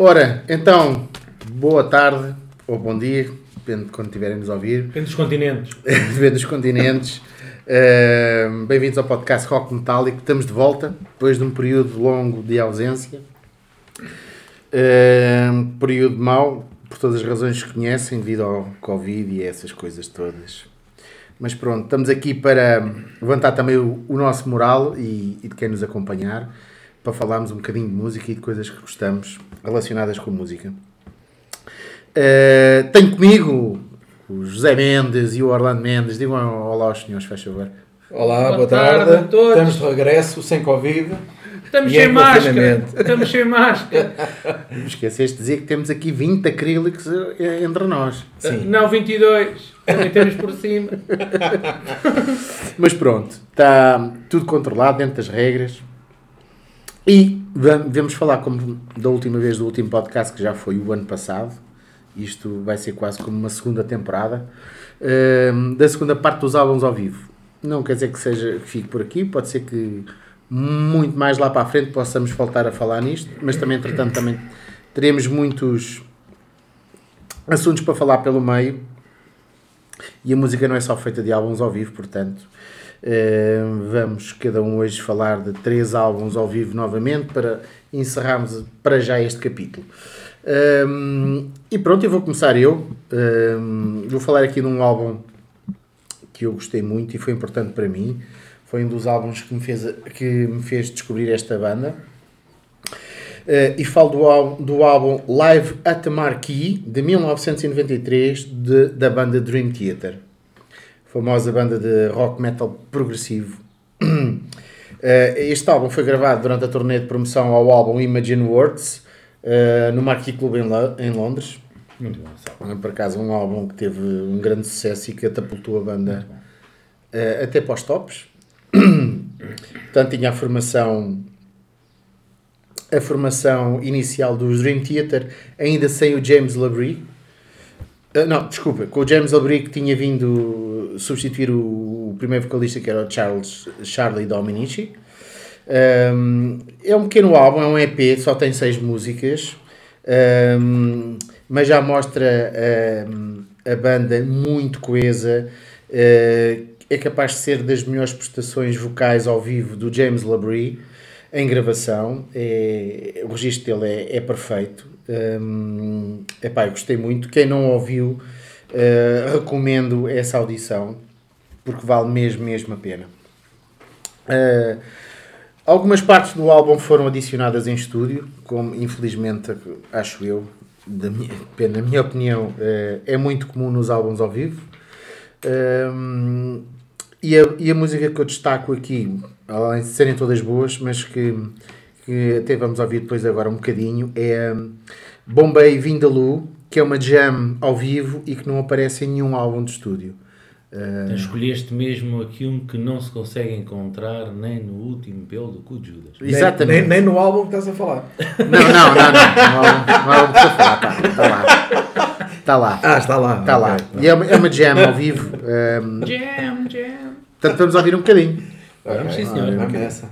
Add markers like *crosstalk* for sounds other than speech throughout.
Ora, então, boa tarde ou bom dia, depende de quando estiverem nos a ouvir, Depende dos continentes. *laughs* depende dos continentes. Uh, Bem-vindos ao podcast Rock Metálico. Estamos de volta depois de um período longo de ausência. Uh, período mau, por todas as razões que conhecem, devido ao Covid e essas coisas todas. Mas pronto, estamos aqui para levantar também o, o nosso moral e, e de quem nos acompanhar, para falarmos um bocadinho de música e de coisas que gostamos relacionadas com música. Uh, tenho comigo o José Mendes e o Orlando Mendes. Digam olá aos senhores, faz favor. Olá, Boa boa, tarde tarde. a todos. Estamos de regresso, sem Covid. Estamos sem em máscara. Estamos sem máscara. *laughs* Não esqueceste de dizer que temos aqui 20 acrílicos eh, entre nós. Sim. Não, 22. Também temos por cima. *laughs* Mas pronto, está tudo controlado dentro das regras. E va- vamos falar como da última vez do último podcast, que já foi o ano passado. Isto vai ser quase como uma segunda temporada. da segunda parte dos álbuns ao vivo. Não quer dizer que, seja, que fique por aqui, pode ser que muito mais lá para a frente possamos voltar a falar nisto, mas também, entretanto, também teremos muitos assuntos para falar pelo meio. E a música não é só feita de álbuns ao vivo, portanto, vamos cada um hoje falar de três álbuns ao vivo novamente para encerrarmos para já este capítulo. Um, e pronto, eu vou começar eu. Um, vou falar aqui de um álbum que eu gostei muito e foi importante para mim. Foi um dos álbuns que me fez, que me fez descobrir esta banda. Uh, e falo do, álbum- do álbum Live at the Marquee de 1993 de- da banda Dream Theater, famosa banda de rock metal progressivo. Uh, *clears throat* este álbum foi gravado durante a turnê de promoção ao álbum Imagine Words uh, no Marquee Club em, Lo- em Londres. Muito bom. Sal. Por acaso, um álbum que teve um grande sucesso e que catapultou a banda uh, até para os tops. *coughs* Portanto, tinha a formação a formação inicial dos Dream Theater, ainda sem o James Labrie. Não, desculpa, com o James Labrie que tinha vindo substituir o, o primeiro vocalista que era o Charles Charlie Dominici. Um, é um pequeno álbum, é um EP, só tem seis músicas, um, mas já mostra a banda muito coesa. uh, é capaz de ser das melhores prestações vocais ao vivo do James Labrie em gravação. É, o registro dele é, é perfeito. Um, epá, eu gostei muito. Quem não ouviu, uh, recomendo essa audição porque vale mesmo, mesmo a pena. Uh, Algumas partes do álbum foram adicionadas em estúdio, como infelizmente acho eu, da minha, na minha opinião, eh, é muito comum nos álbuns ao vivo. E, a, e a música que eu destaco aqui, além de serem todas boas, mas que, que até vamos ouvir depois agora um bocadinho, é Bombay Vindaloo, que é uma jam ao vivo e que não aparece em nenhum álbum de estúdio. Então Escolheste mesmo aqui um que não se consegue encontrar nem no último pelo do cu de Judas. Exatamente. Nem, nem no álbum que estás a falar. Não, não, não, não. Não há- não há o que eu falar. Está tá lá. Está lá. Ah, está lá. Está lá. Ok. E é uma, é uma jam ao vivo. ehm, Jam, jam. portanto, vamos ouvir um bocadinho. Vamos, sim, Ok, senhor. Vamos nessa.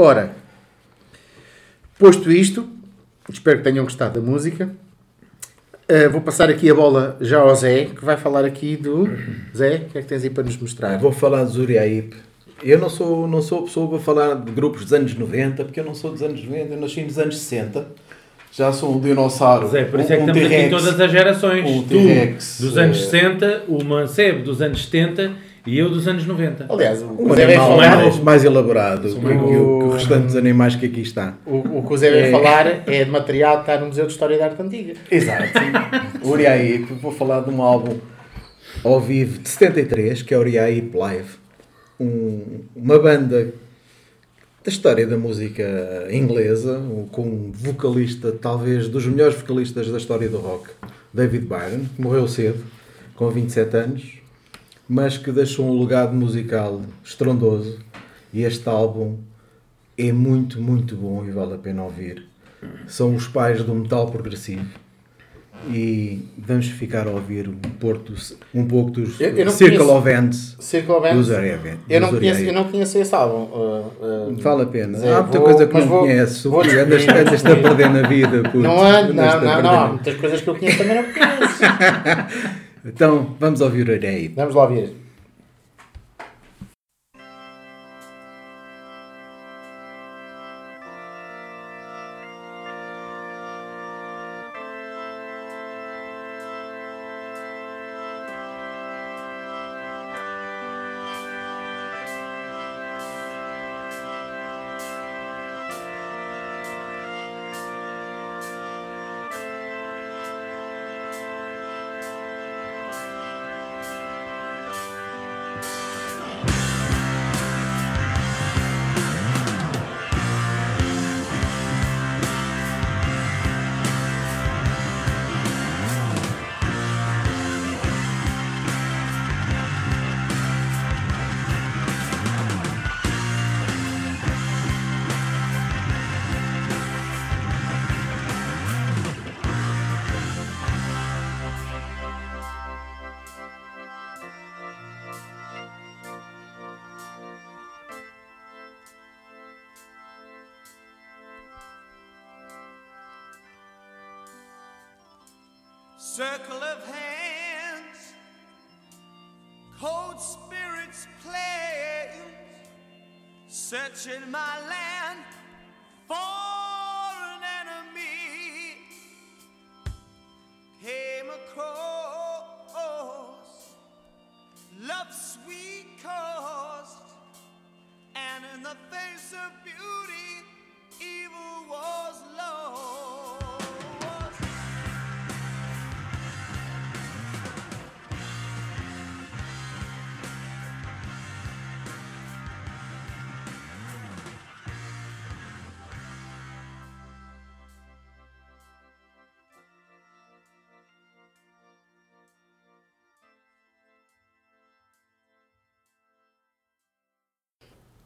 Ora, posto isto, espero que tenham gostado da música. Uh, vou passar aqui a bola já ao Zé, que vai falar aqui do. *clears throat* Zé, o que é que tens aí para nos mostrar? Vou falar de Zuriaip. Eu não sou, não sou a pessoa para falar de grupos dos anos 90, porque eu não sou dos anos 90, eu nasci nos anos 60. Já sou um dinossauro. Zé, por isso é que um, um estamos aqui em todas as gerações. Um tu T-Rex, dos anos eh, 60, o Mancebo dos anos 70 e eu dos anos 90. Aliás, o, Um animal falar. mais, mais elaborado que, que o- que o restante dos animais que aqui está. O, o que o Zé vai É. falar é de material que está no Museu de História da Arte Antiga. Exato. Uriaip, vou falar de um álbum ao vivo de 73, que é Uriaip Live. Um- uma banda da história da música inglesa, com um vocalista, talvez dos melhores vocalistas da história do rock, David Byron, que morreu cedo, com 27 anos, mas que deixou um legado musical estrondoso. E este álbum é muito, muito bom e vale a pena ouvir. São os pais do metal progressivo. E vamos ficar a ouvir um, porto, um pouco dos Eu- eu não Circle conheço. of Hands Circle Band. dos Uriaip. Eu não, conheço, eu não conheço esse álbum. uh, uh, Vale a pena. Zé, há muita vou- coisa que não vou- conheces. vou Andas, andas a perder na vida. puto. Não não, não, perder não. Há muitas coisas que eu conheço também não conheço. *laughs* Então, vamos ouvir o Uriaip. Vamos lá ver. Circle of hands, cold spirits play, searching my land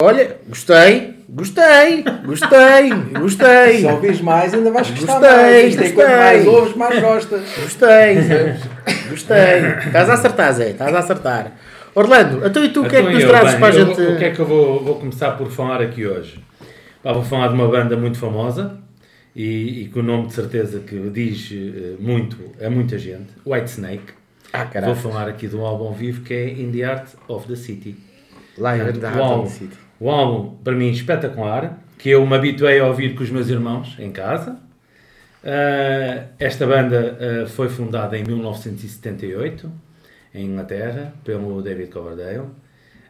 Olha, gostei, gostei, gostei, gostei, Se ouvis mais, ainda vais gostar Gostei, mais. Isto é quanto gostei. mais ouves, mais gostas. gostei, gostei. Estás a acertar, Zé, estás a acertar. Orlando, então e tu o que é que Então nos trazes para a gente? vou- O que é que eu vou, vou começar por falar aqui hoje? Pá, vou falar de uma banda muito famosa e, e com o nome de certeza que diz eh, muito a muita gente, White Snake. Ah, Vou falar aqui de um álbum vivo que é In the Art of the City. Live Portanto, da o, álbum, Heart City. O álbum, para mim, espetacular, que eu me habituei a ouvir com os meus irmãos em casa. Ah, esta banda ah, foi fundada em 1978, em Inglaterra, pelo David Coverdale.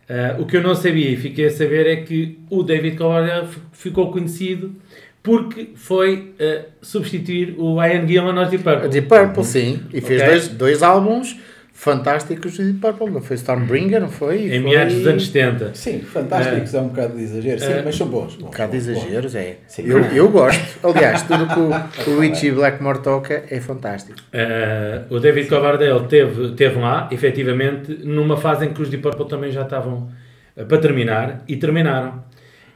Ah, o que eu não sabia e fiquei a saber é que o David Coverdale ficou conhecido porque foi substituir o Ian Gillan aos Deep Purple. A Deep Purple, sim. E fez Ok. dois, dois álbuns fantásticos de Deep Purple. Não foi Stormbringer, não foi? Em Foi- meados dos anos 70. Sim, fantásticos é, um bocado de exagero. Sim, É. mas são bons. Um bocado de exageros, é. Sim. Eu, eu gosto. Aliás, tudo que o, o Richie Blackmore toca é fantástico. Uh, o David Coverdale teve, teve lá, efetivamente, numa fase em que os Deep Purple também já estavam uh, para terminar, e terminaram.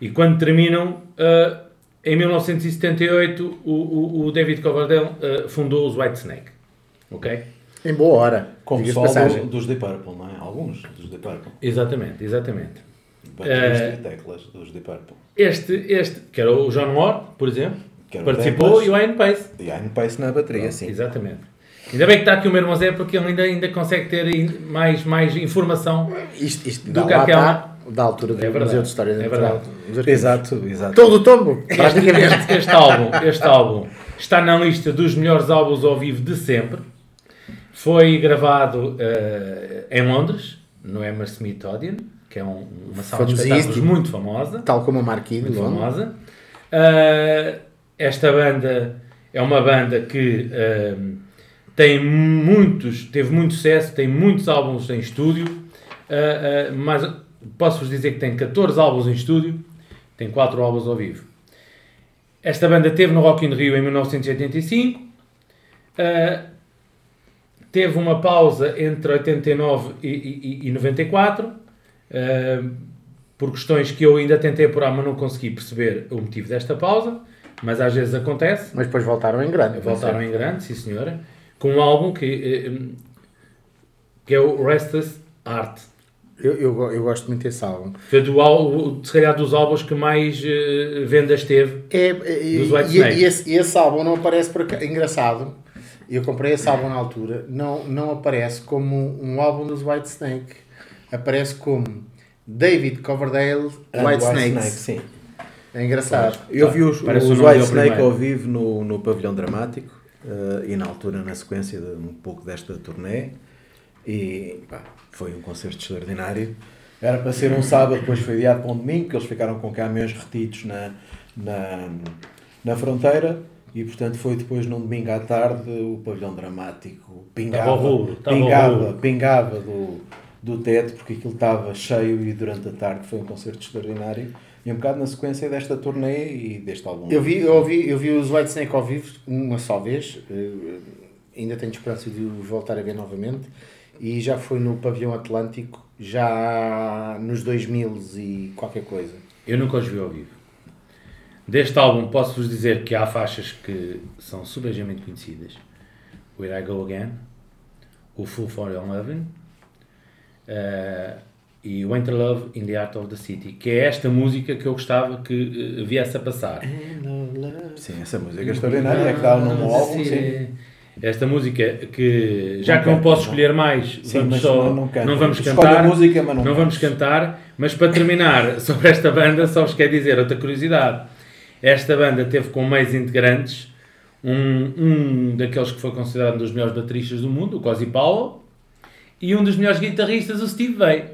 E quando terminam, uh, em 1978, o, o, o David Coverdale uh, fundou os White Snake. Ok? Em boa hora. Como diga-se solo passagem. dos The Purple, não é? Alguns dos The Purple. Exatamente, exatamente. Baterista Eh, e teclas dos Deep Purple. Este, este, que era o John Ward, por exemplo, Que o participou teclas. e o Ian Pace. E Ian Pace na bateria, sim. Exatamente. Ainda bem que está aqui o meu irmão Zé, porque ele ainda, ainda consegue ter mais, mais informação. Isto, isto Do que aquela- da altura do É verdade, Museu de História é verdade. Exato, exato. Todo o tombo, Este, praticamente. este- este álbum, este álbum está na lista dos melhores álbuns ao vivo de sempre. Foi gravado eh, em Londres, no Hammersmith Odeon, que é um- uma sala de espetáculos muito famosa. Tal como a Marquinhos muito famosa. Ah, esta banda é uma banda que ah, tem muitos, teve muito sucesso, tem muitos álbuns em estúdio, ah, mas posso-vos dizer que tem 14 álbuns em estúdio, tem 4 álbuns ao vivo. Esta banda teve no Rock in Rio em 1985, ah, teve uma pausa entre 89 e, e, e 94, ah, por questões que eu ainda tentei apurar, mas não consegui perceber o motivo desta pausa, mas às vezes acontece. Mas depois voltaram em grande. Voltaram em grande, sim senhora, com um álbum que, eh, que é o Restless Art. Eu, eu, eu gosto muito desse álbum. Foi do, álbum- se calhar dos álbuns que mais eh, vendas teve. É, é, e, Dos White e- e esse, esse álbum não aparece por cá. Engraçado. Eu comprei esse álbum na altura. Não, não aparece como um álbum dos White Snake. Aparece como David Coverdale And White, Snakes. sim. É engraçado. Eu vi os, Parece os White Snake ao vivo no, no pavilhão dramático eh, e na altura, na sequência de um pouco desta turnê. E pá, foi um concerto extraordinário. Era para ser um sábado, depois foi adiado para um domingo, que eles ficaram com caminhões retidos na, na, na fronteira. E portanto foi depois num domingo à tarde o pavilhão dramático pingava, rubro, pingava, pingava do, do teto porque aquilo estava cheio e durante a tarde foi um concerto extraordinário. E um bocado na sequência desta turnê e deste álbum. Eu vi, eu, ouvi, eu vi os White Snake ao vivo uma só vez. eh, ainda tenho esperança de os voltar a ver novamente. E já foi no Pavilhão Atlântico, já nos 2000 e qualquer coisa. Eu nunca os vi ao vivo. Deste álbum posso-vos dizer que há faixas que são subejamente conhecidas. o Here I Go Again, o Full for Your Loving eh, e o Winter Love in the Art of the City, que é esta música que eu gostava que eh, viesse a passar. Sim, essa música é extraordinária, é que dá o nome ao álbum, sim. Esta música que, já Não que não posso não? escolher mais, Sim, vamos só, não- não vamos Escolhe cantar. música, mas não vamos canta. cantar. Mas para terminar *laughs* sobre esta banda, só vos quero dizer outra curiosidade. Esta banda teve como meios integrantes um, um daqueles que foi considerado um dos melhores bateristas do mundo, o Cozy Powell, e um dos melhores guitarristas, o Steve Vai.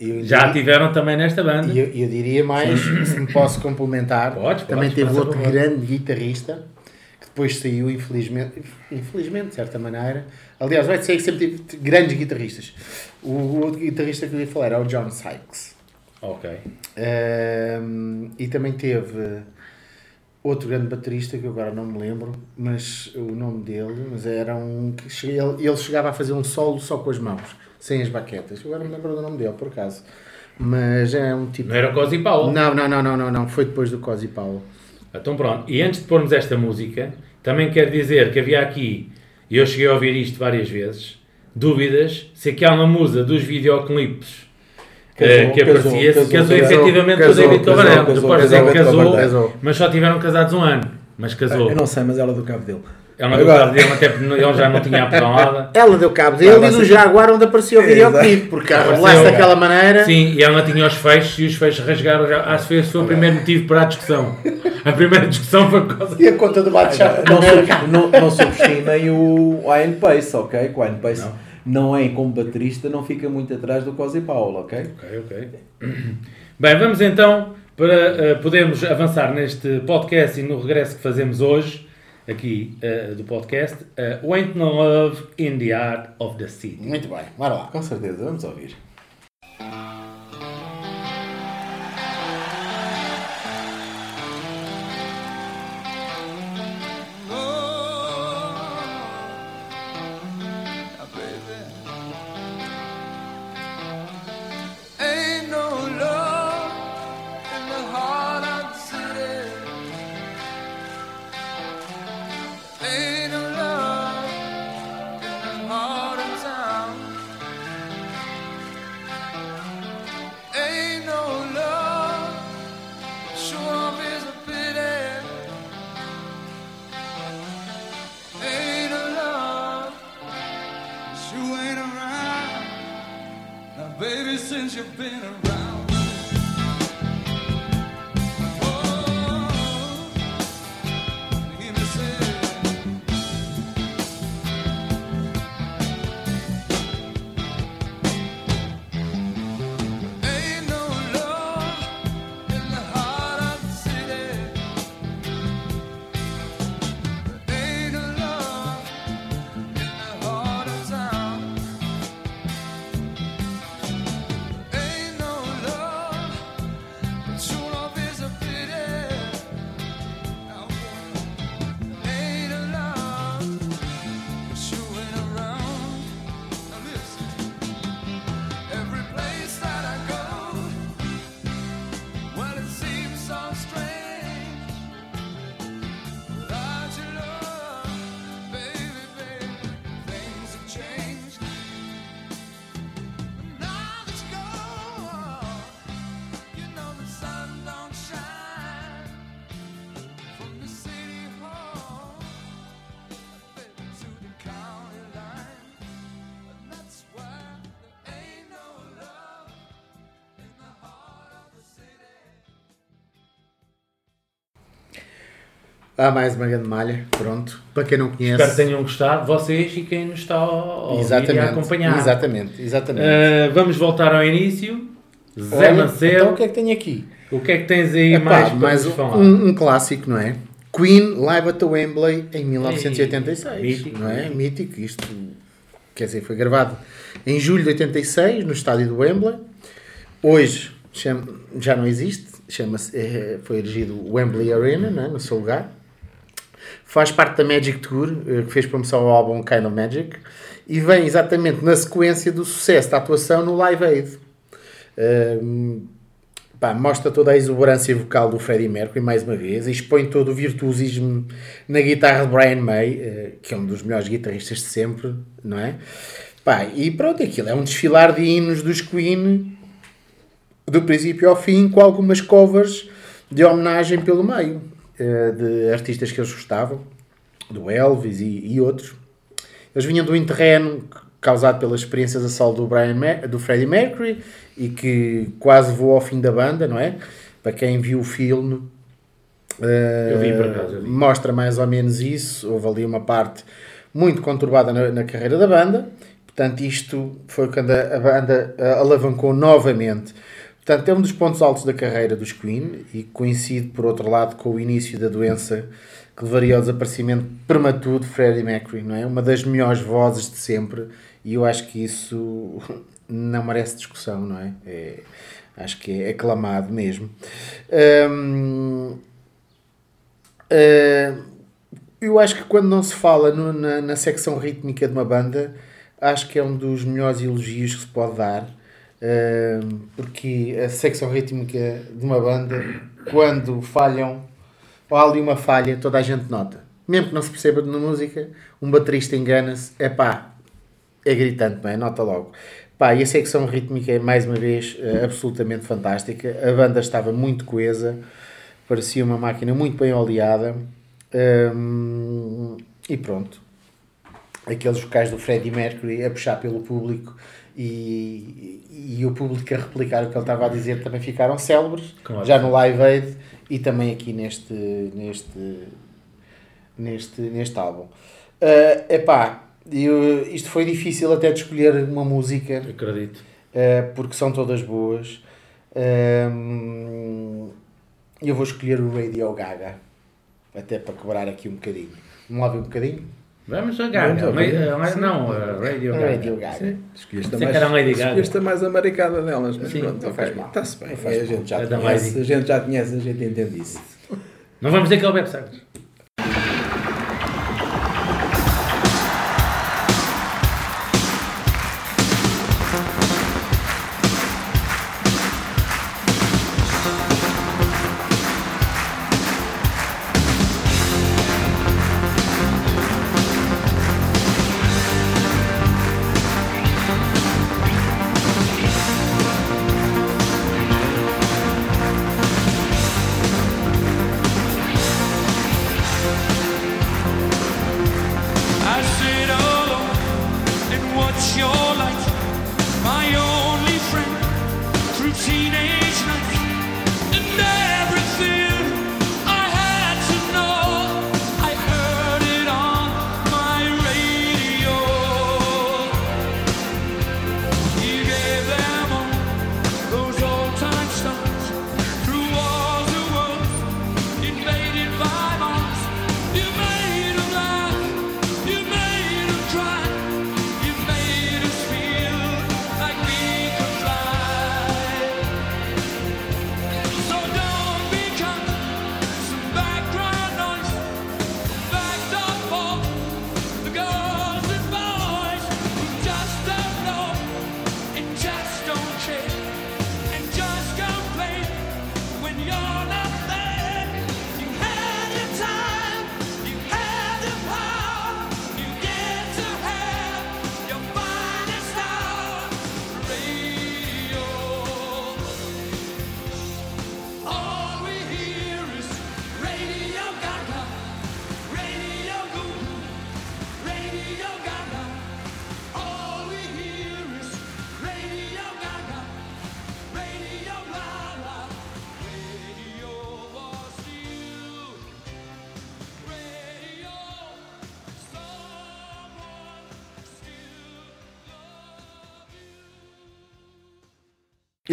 Eu Já diria- tiveram também nesta banda. E eu, eu diria mais, se me posso complementar, Podes, também podes, teve outro grande guitarrista que depois saiu, infelizmente, infelizmente, de certa maneira. Aliás, vai ser que sempre tive grandes guitarristas. O, o outro guitarrista que eu ia falar era o John Sykes. Ok. Ahm, e também teve outro grande baterista que eu agora não me lembro, mas o nome dele, mas era um que ele, chegava a fazer um solo só com as mãos, sem as baquetas. Eu Agora não me lembro do nome dele, por acaso. Mas é um tipo. Não era o Cozy Powell? Não, não, não, não, não, não. Foi depois do Cosi Paulo. Então pronto, e antes de pormos esta música, também quero dizer que havia aqui, e eu cheguei a ouvir isto várias vezes, dúvidas se aquela musa dos videoclipes que aparecia, se casou, casou, casou, efetivamente casou, com o David casou, Depois dizer que casou, mas só tiveram casados um ano. Mas casou. Eu não sei, mas ela é do cabo dele. Ela deu cabo dele, até porque ele já não tinha apelado. *laughs* Ela deu cabo dele Vai, e do Jaguar onde aparecia o videoclipe, porque Apareceu, cara. daquela maneira. Sim, e ela não tinha os fechos e os fechos rasgaram já. Acho que esse foi o primeiro motivo para a discussão. A primeira discussão foi por causa E a conta do bate-chapa Não, não não, não subestimem o Ian Pace, ok? Que o Ian Pace não. É como baterista, não fica muito atrás do Cosi Paulo, ok? Ok, ok. Bem, vamos então para eh, podermos avançar neste podcast e no regresso que fazemos hoje, aqui eh, do podcast, uh, Ain't No Love in the Art of the City. Muito bem, bora lá. Com certeza, vamos ouvir. Há mais uma grande malha, pronto. Para quem não conhece. Espero que tenham gostado, vocês e quem nos está a ouvir e a acompanhar. Exatamente, exatamente. Ah, vamos voltar ao início. Zé Olha, Mancebo, Então o que é que tenho aqui? o que é que tens aí Epá, mais para mais falar? um, um clássico, não é? Queen Live at the Wembley em 1986. Ei, mítico. não é? Mítico. Isto, quer dizer, foi gravado em julho de 86 no estádio do Wembley. Hoje já não existe, chama-se, eh, foi erigido o Wembley Arena, não é? no seu lugar. Faz parte da Magic Tour, eh, que fez promoção ao álbum Kind of Magic, e vem exatamente na sequência do sucesso da atuação no Live Aid. Ahm, pá, mostra toda a exuberância vocal do Freddie Mercury, mais uma vez, e expõe todo o virtuosismo na guitarra de Brian May, eh, que é um dos melhores guitarristas de sempre, não é? Pá, e pronto, aquilo é um desfilar de hinos dos Queen, do princípio ao fim, com algumas covers de homenagem pelo meio, de artistas que eles gostavam, do Elvis e, e outros. Eles vinham do interreno causado pelas experiências a solo do, Brian Mer- do Freddie Mercury e que quase voou ao fim da banda, não é? Para quem viu o filme, eh, vi. mostra mais ou menos isso. Houve ali uma parte muito conturbada na, na carreira da banda. Portanto, isto foi quando a, a banda eh, alavancou novamente. Portanto, é um dos pontos altos da carreira dos Queen e coincide, por outro lado, com o início da doença que levaria ao desaparecimento prematuro de Freddie Mercury, não é? Uma das melhores vozes de sempre e eu acho que isso *laughs* não merece discussão, não é? É- acho que é aclamado mesmo. Hum, Uh, eu acho que quando não se fala no- na, na secção rítmica de uma banda, acho que é um dos melhores elogios que se pode dar, porque a secção rítmica de uma banda, quando falham, ou há ali uma falha, toda a gente nota. Mesmo que não se perceba na música, um baterista engana-se, é pá, é gritante, não é? Nota logo. Pá, e a secção rítmica é, mais uma vez, eh, absolutamente fantástica. A banda estava muito coesa, parecia uma máquina muito bem oleada. E pronto. Aqueles vocais do Freddie Mercury a puxar pelo público e, e o público a replicar o que ele estava a dizer também ficaram célebres, Claro. já no Live Aid e também aqui neste, neste, neste, neste álbum. Uh, epá, eu, isto foi difícil até de escolher uma música Acredito. uh, porque são todas boas. Um, eu vou escolher o Radio Gaga até para quebrar aqui um bocadinho. Vamos lá ver um bocadinho? Vamos a Gaga. Vamos mas não, a Radio Gaga. Radio Gaga. Sim. Escolheste mais, era a Lady Gaga. escolheste a mais americana delas, mas Sim, pronto, não faz mal. Está-se bem. Não faz a gente já É conhece, a gente já conhece, a gente entende isso. Não vamos dizer que é o Web Sagres.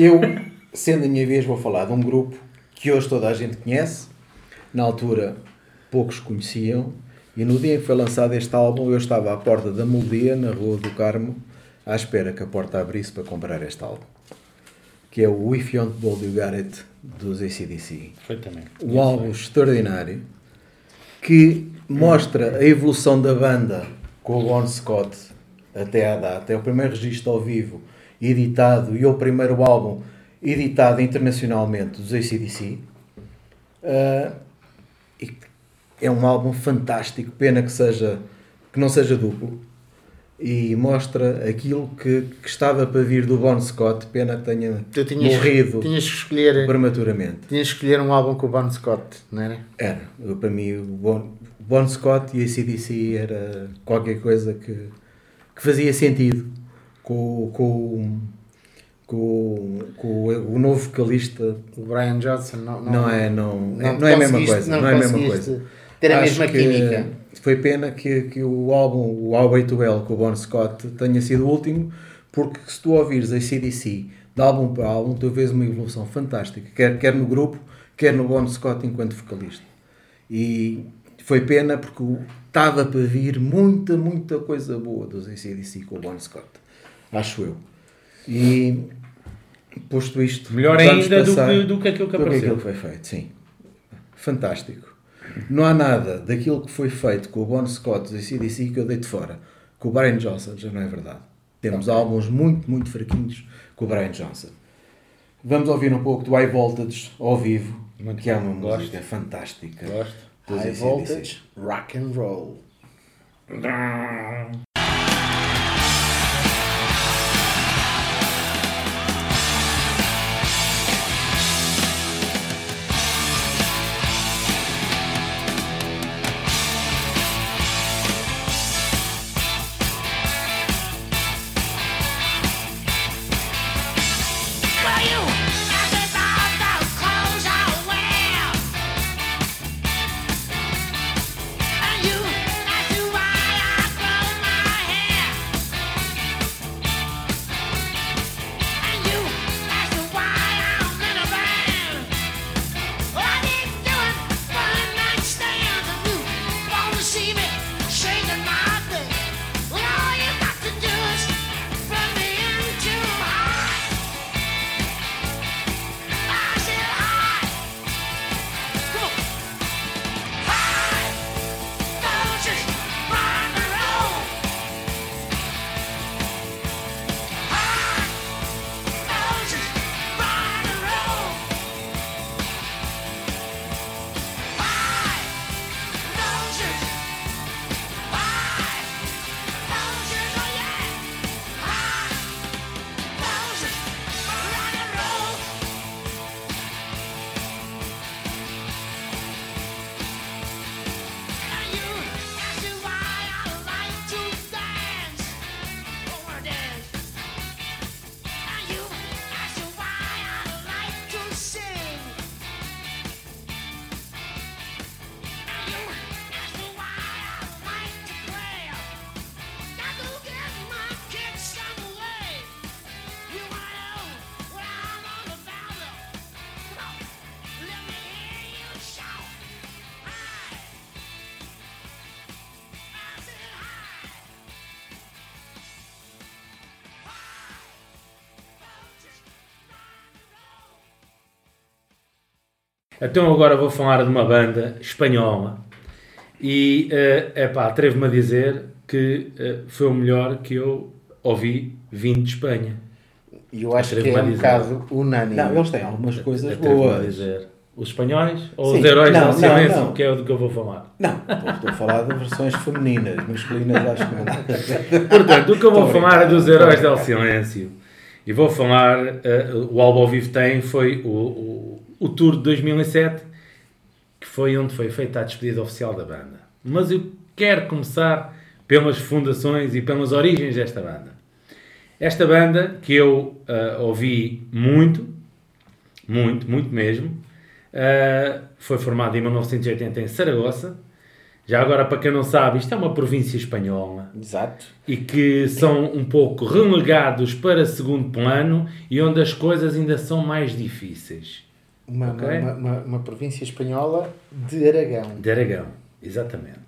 Eu, sendo a minha vez, vou falar de um grupo que hoje toda a gente conhece. Na altura, poucos conheciam. E no dia em que foi lançado este álbum, eu estava à porta da Moldia, na Rua do Carmo, à espera que a porta abrisse para comprar este álbum. Que é o If You Want Bold You Got It, dos ACDC. Perfeitamente. um álbum extraordinário que mostra a evolução da banda com o Bon Scott até à data. É o primeiro registro ao vivo editado e é o primeiro álbum editado internacionalmente dos ACDC. Ah, e é um álbum fantástico, pena que, seja, que não seja duplo. E mostra aquilo que, que estava para vir do Bon Scott, pena que tenha tinhas, morrido tinhas que escolher, prematuramente. tinhas que escolher um álbum com o Bon Scott, não era? Era. Eu, para mim, o Bon, Bon Scott e a CDC era qualquer coisa que, que fazia sentido com, com, com, com o, o novo vocalista. O Brian Johnson não, Não, é, não, não, é a mesma coisa. Não, é a mesma coisa. Ter a Acho mesma química. Foi pena que, que o álbum, o Highway to Hell com o Bon Scott tenha sido o último, porque se tu ouvires a CDC de álbum para álbum, tu vês uma evolução fantástica, quer, quer no grupo, quer no Bon Scott enquanto vocalista. E foi pena porque estava para vir muita, muita coisa boa dos ACDC com o Bon Scott, acho eu. E posto isto, Melhor ainda do passar- que, do que aquilo que do apareceu. aquilo que foi feito, sim. Fantástico. Não há nada daquilo que foi feito com o Bon Scott dos ACDC que eu deito fora. Com o Brian Johnson já não é verdade. Temos álbuns muito, muito fraquinhos com o Brian Johnson. Vamos ouvir um pouco do High Voltage ao vivo, Muito que é bom, uma gosto. música fantástica. Gosto. High voltage, rock and roll. Então agora vou falar de uma banda espanhola e, é pá, atrevo-me a dizer que eh, foi o melhor que eu ouvi vindo de Espanha. E eu acho que é um bocado unânime. Não, eles têm algumas coisas a boas. dizer. Os espanhóis ou Sim. os heróis Não, do não, silêncio, não. que é o do que eu vou falar? Não, estou a falar de versões femininas, masculinas acho que não. *laughs* Portanto, o que eu vou Estou falar é dos Heróis del brincar. Silêncio. E vou falar, eh, o álbum ao vivo tem, foi o, o, o tour de 2007, que foi onde foi feita a despedida oficial da banda. Mas eu quero começar pelas fundações e pelas origens desta banda. Esta banda, que eu eh, ouvi muito, muito, muito mesmo, eh, foi formada em 1980 em Saragossa. Já agora, para quem não sabe, isto é uma província espanhola Exato. e que são um pouco relegados para segundo plano e onde as coisas ainda são mais difíceis. Uma, Ok. uma, uma, uma província espanhola de Aragão. De Aragão, exatamente.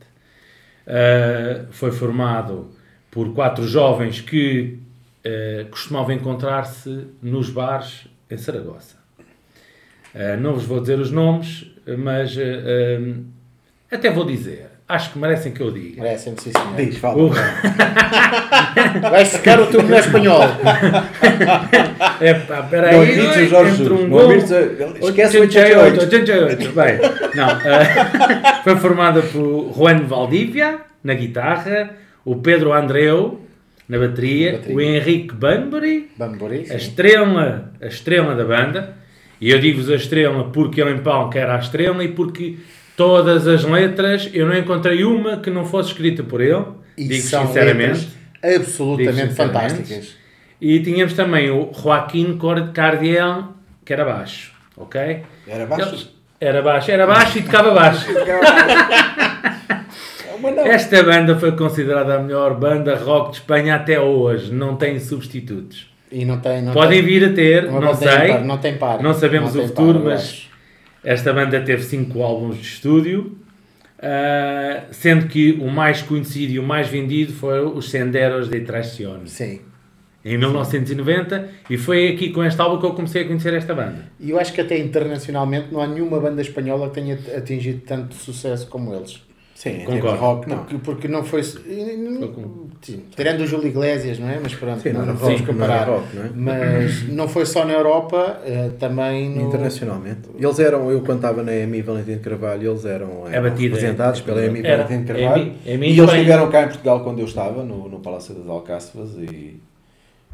Ah, foi formado por quatro jovens que ah, costumavam encontrar-se nos bares em Saragossa. Ah, não vos vou dizer os nomes, mas ah, até vou dizer. Acho que merecem que eu diga. Merecem, sim, senhor. Diz, fala. O- Vais ficar o teu melhor espanhol. *laughs* É pá, peraí. Não o Jorge entre um Não gol- a- Esquece o 88, 88. 88. Bem, não. eh, *laughs* foi formada por Juan Valdívia na guitarra, o Pedro Andreu na bateria, Bateria. o Henrique Bunbury, a estrela, a estrela da banda. E eu digo-vos a estrela porque ele em pau que era a estrela e porque todas as letras eu não encontrei uma que não fosse escrita por ele. E digo são sinceramente. letras absolutamente Digo sinceramente. fantásticas. E tínhamos também o Joaquim Cardiel, que era baixo, ok? Era baixo? Eles- Era baixo, era baixo e tocava baixo. *laughs* Não. Esta banda foi considerada a melhor banda rock de Espanha até hoje, não tem substitutos. E não tem. Não Podem tem, vir a ter, não sei, ímpar, não tem par. não sabemos Não o futuro, par, mas esta banda teve cinco álbuns de estúdio, ah, sendo que o mais conhecido e o mais vendido foi os Senderos de Traición. Sim. Em 1990 e foi aqui com este álbum que eu comecei a conhecer esta banda. E eu acho que até internacionalmente não há nenhuma banda espanhola que tenha atingido tanto sucesso como eles. Sim, em Concordo. rock, não. Porque, porque não foi. Sim, tirando o Júlio Iglesias, não é? Mas pronto, Sim, não, não não vamos não era comparar. rock, não é? Mas *laughs* não foi só na Europa, eh, também no. Internacionalmente. Eles eram, eu quando estava na EMI Valentim de Carvalho, eles eram, É eram batida, representados é. pela EMI. Valentim de Carvalho. EMI, EMI e eles estiveram cá em Portugal quando eu estava, no, no Palácio das Alcáçovas, e,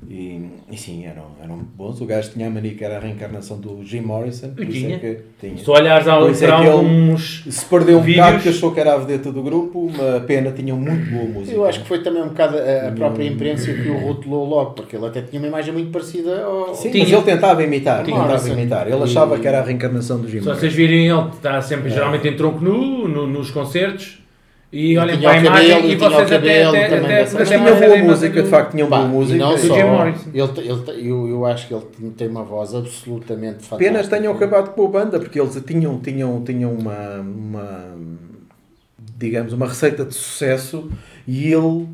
e, e sim, eram, eram bons. O gajo tinha a mania que era a reencarnação do Jim Morrison. por isso é tinha. que tinha. Se tu olhares ao, é. Se perdeu um Vídeos. bocado que achou que era a vedeta do grupo, uma pena, tinham muito boa música. Eu acho que foi também um bocado a, a própria imprensa que o rotulou logo, porque ele até tinha uma imagem muito parecida ao. Sim, Tinha. mas ele tentava imitar, Tinha. tentava Morrison. imitar. Ele achava que era a reencarnação do Jim Se Morrison. vocês virem, ele está sempre geralmente em tronco nu no- nos concertos e E olhem tinha para a o imagem cabelo, e tinha o vocês até, cabelo até, também até, dessa- Mas até tinha boa música, imagem de facto, tinham Pá, boa música. não do só, ele, ele, eu, eu acho que ele tem uma voz absolutamente fantástica. Penas tenham acabado com a banda, porque eles tinham, tinham, tinham uma, uma, digamos, uma receita de sucesso e ele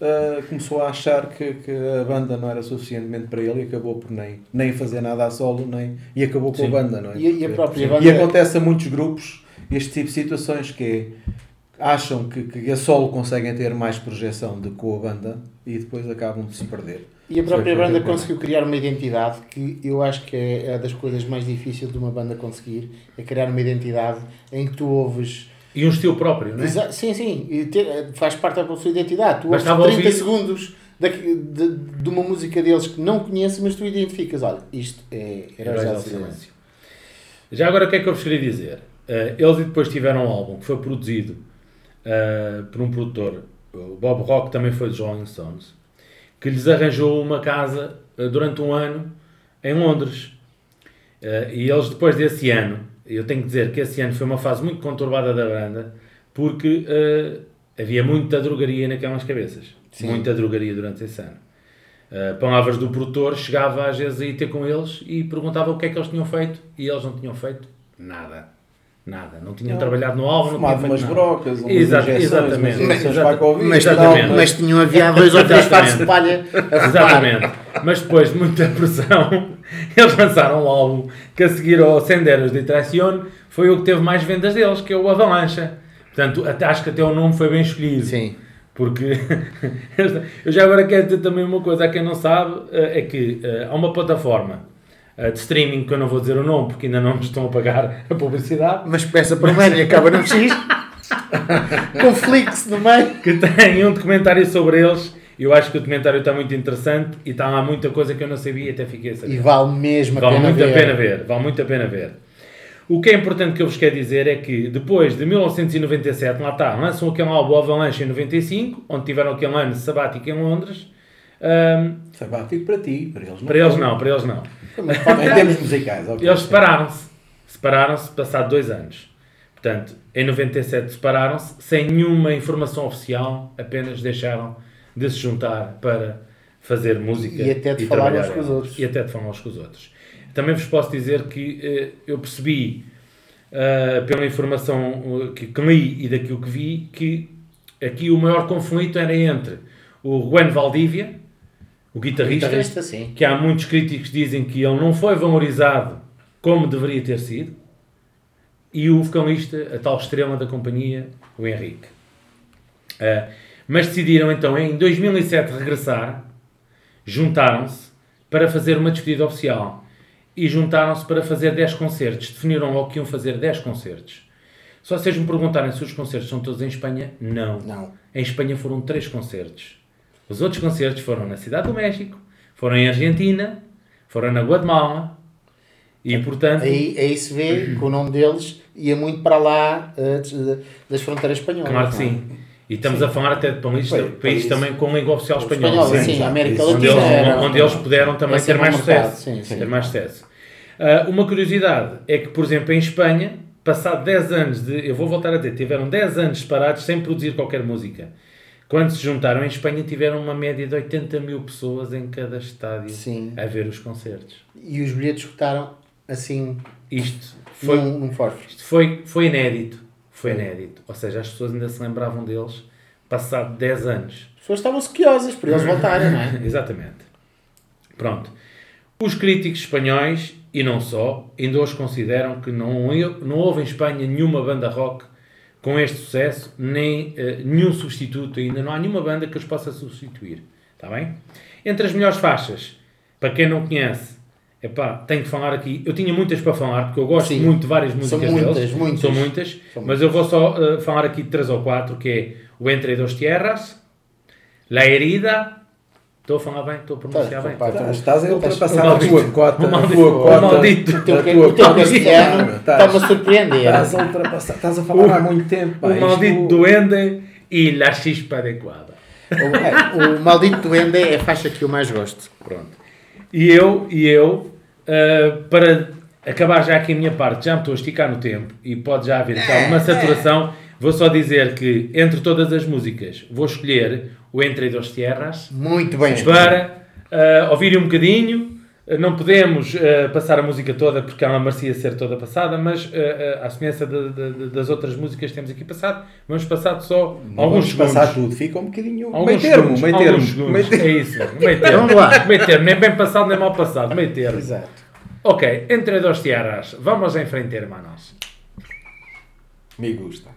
ah, começou a achar que, que a banda não era suficientemente para ele e acabou por nem, nem fazer nada a solo nem, e acabou com Sim. a banda. Não é? E, e a Porque- própria e banda. acontece a muitos grupos este tipo de situações que é, acham que, que a solo conseguem ter mais projeção do que com a banda e depois acabam de se perder. E a própria foi- banda conseguiu criar uma identidade que eu acho que é é das coisas mais difíceis de uma banda conseguir, é criar uma identidade em que tu ouves. E um estilo próprio, não é? Exa- sim, sim, e ter- faz parte da sua identidade. Tu ouves Bastava 30 ouvir- segundos da- de, de uma música deles que não conheces, mas tu identificas. Olha, isto é Heróis del Silêncio. Silêncio. Já agora o que é que eu vos queria dizer? Eh, eles depois tiveram um álbum que foi produzido eh, por um produtor, o Bob Rock também foi dos Rolling Stones, que lhes arranjou uma casa eh, durante um ano em Londres. Eh, e eles depois desse ano, eu tenho que dizer que esse ano foi uma fase muito conturbada da banda, porque havia muita drogaria naquelas cabeças. Sim. Muita drogaria durante esse ano. Uh, palavras do produtor, chegava às vezes a ir ter com eles e perguntava o que é que eles tinham feito e eles não tinham feito nada. Nada. Não tinham trabalhado no álbum, não Fumado tinham feito umas nada. brocas, umas Exato, exatamente. umas injeções Exata- para a Covid. Mas, Exatamente. não, mas tinham havia dois ou três fatos de palha. Exatamente. Mas depois de muita pressão, *laughs* eles lançaram um álbum que a seguir ao Senderos de Traición foi o que teve mais vendas deles, que é o Avalanche. Portanto, até, acho que até o nome foi bem escolhido. Sim. Porque *laughs* eu já agora quero dizer também uma coisa a quem não sabe, eh, é que eh, há uma plataforma de streaming que eu não vou dizer o nome porque ainda não me estão a pagar a publicidade, Mas começa por meio e acaba no X. *laughs* Com flix no meio. que tem um documentário sobre eles. Eu acho que o documentário está muito interessante e está lá muita coisa que eu não sabia e até fiquei a saber. E vale mesmo a Vale pena muito ver. a pena ver, vale muito a pena ver. O que é importante que eu vos quero dizer é que depois de 1997, lá está, lançam aquele álbum Avalanche em 95, onde tiveram aquele ano sabático em Londres. Ahm, Sabático para ti, para eles não. para eles não, para eles não. Em termos musicais, ok. Eles separaram-se. Separaram-se passado dois anos. Portanto, em 97 separaram-se sem nenhuma informação oficial, apenas deixaram de se juntar para fazer música E até de falar trabalhar uns com os outros. E até de falar uns com os outros. Também vos posso dizer que eh, eu percebi, eh, pela informação eh, que, que li e daquilo que vi, que aqui o maior conflito era entre o Gwen Valdívia, o guitarrista, Guitarrista, sim. que há muitos críticos que dizem que ele não foi valorizado como deveria ter sido, e o vocalista, a tal estrela da companhia, o Henrique. Ah, mas decidiram então em 2007 regressar, juntaram-se para fazer uma despedida oficial e juntaram-se para fazer 10 concertos. Definiram logo que iam fazer 10 concertos. Se vocês me perguntarem se os concertos são todos em Espanha, não. Não. Em Espanha foram 3 concertos. Os outros concertos foram na Cidade do México, foram em Argentina, foram na Guatemala e, portanto, Aí, aí se vê que o nome deles ia muito para lá des- das fronteiras espanholas. claro que é? sim. E estamos a falar até de países, Foi, países país- também com língua oficial espanhola. Espanhola, sim. sim, América onde Latina. eles, era- onde eles puderam também ter era mais mercado, sucesso. sim, sim. Ter mais sucesso. Ah, uma curiosidade é que, por exemplo, em Espanha, passado 10 anos de. Eu vou voltar a dizer, tiveram 10 anos separados sem produzir qualquer música. Quando se juntaram em Espanha, tiveram uma média de 80 mil pessoas em cada estádio Sim. a ver os concertos. E os bilhetes escutaram assim Isto foi, num, num isto foi, foi inédito. Foi inédito. Ou seja, as pessoas ainda se lembravam deles passado 10 anos. As pessoas estavam sequiosas por eles voltarem, não é? *laughs* Exatamente. Pronto. Os críticos espanhóis, e não só, ainda hoje consideram que não, não houve em Espanha nenhuma banda rock com este sucesso, nem eh, nenhum substituto ainda. Não há nenhuma banda que os possa substituir. Está bem? Entre as melhores faixas, para quem não conhece, epá, tenho que falar aqui. Eu tinha muitas para falar, porque eu gosto Sim. muito de várias músicas São muitas, deles. muitas. São muitas. São mas eu vou só eh, falar aqui de três ou quatro, que é o Entre Dos Tierras, La Herida. Estou a falar bem? Estou a pronunciar Tá, bem? pá, Estás- Estás a ultrapassar a maldito. tua cota. O maldito. a tua O cota. maldito. O teu, tua o teu cota castelhano de- estás- está-me a surpreender. Estás a ultrapassar. Estás a falar há muito tempo. O maldito duende e La Chispa Adequada. O, o Maldito Duende é a faixa que eu mais gosto. Pronto. E eu, e eu ah, para acabar já aqui a minha parte, já me estou a esticar no tempo e pode já haver aqui alguma saturação, vou só dizer que entre todas as músicas vou escolher o Entre Dos Tierras Muito bem. para ah, ouvirem um bocadinho. Ah, Não podemos ah, passar a música toda porque ela merecia ser toda passada, mas ah, ah, à semelhança de- de- das outras músicas que temos aqui passado, vamos passar só Não alguns vamos segundos. passar tudo. Fica um bocadinho. Alguns meio termo. Meio alguns termo. segundos. meio termo. É isso, meio *laughs* termo. Vamos lá. Meio termo, nem bem passado nem mal passado, meio termo. Exato. Ok, entre dos tierras, vamos em frente, hermanos. Me gusta.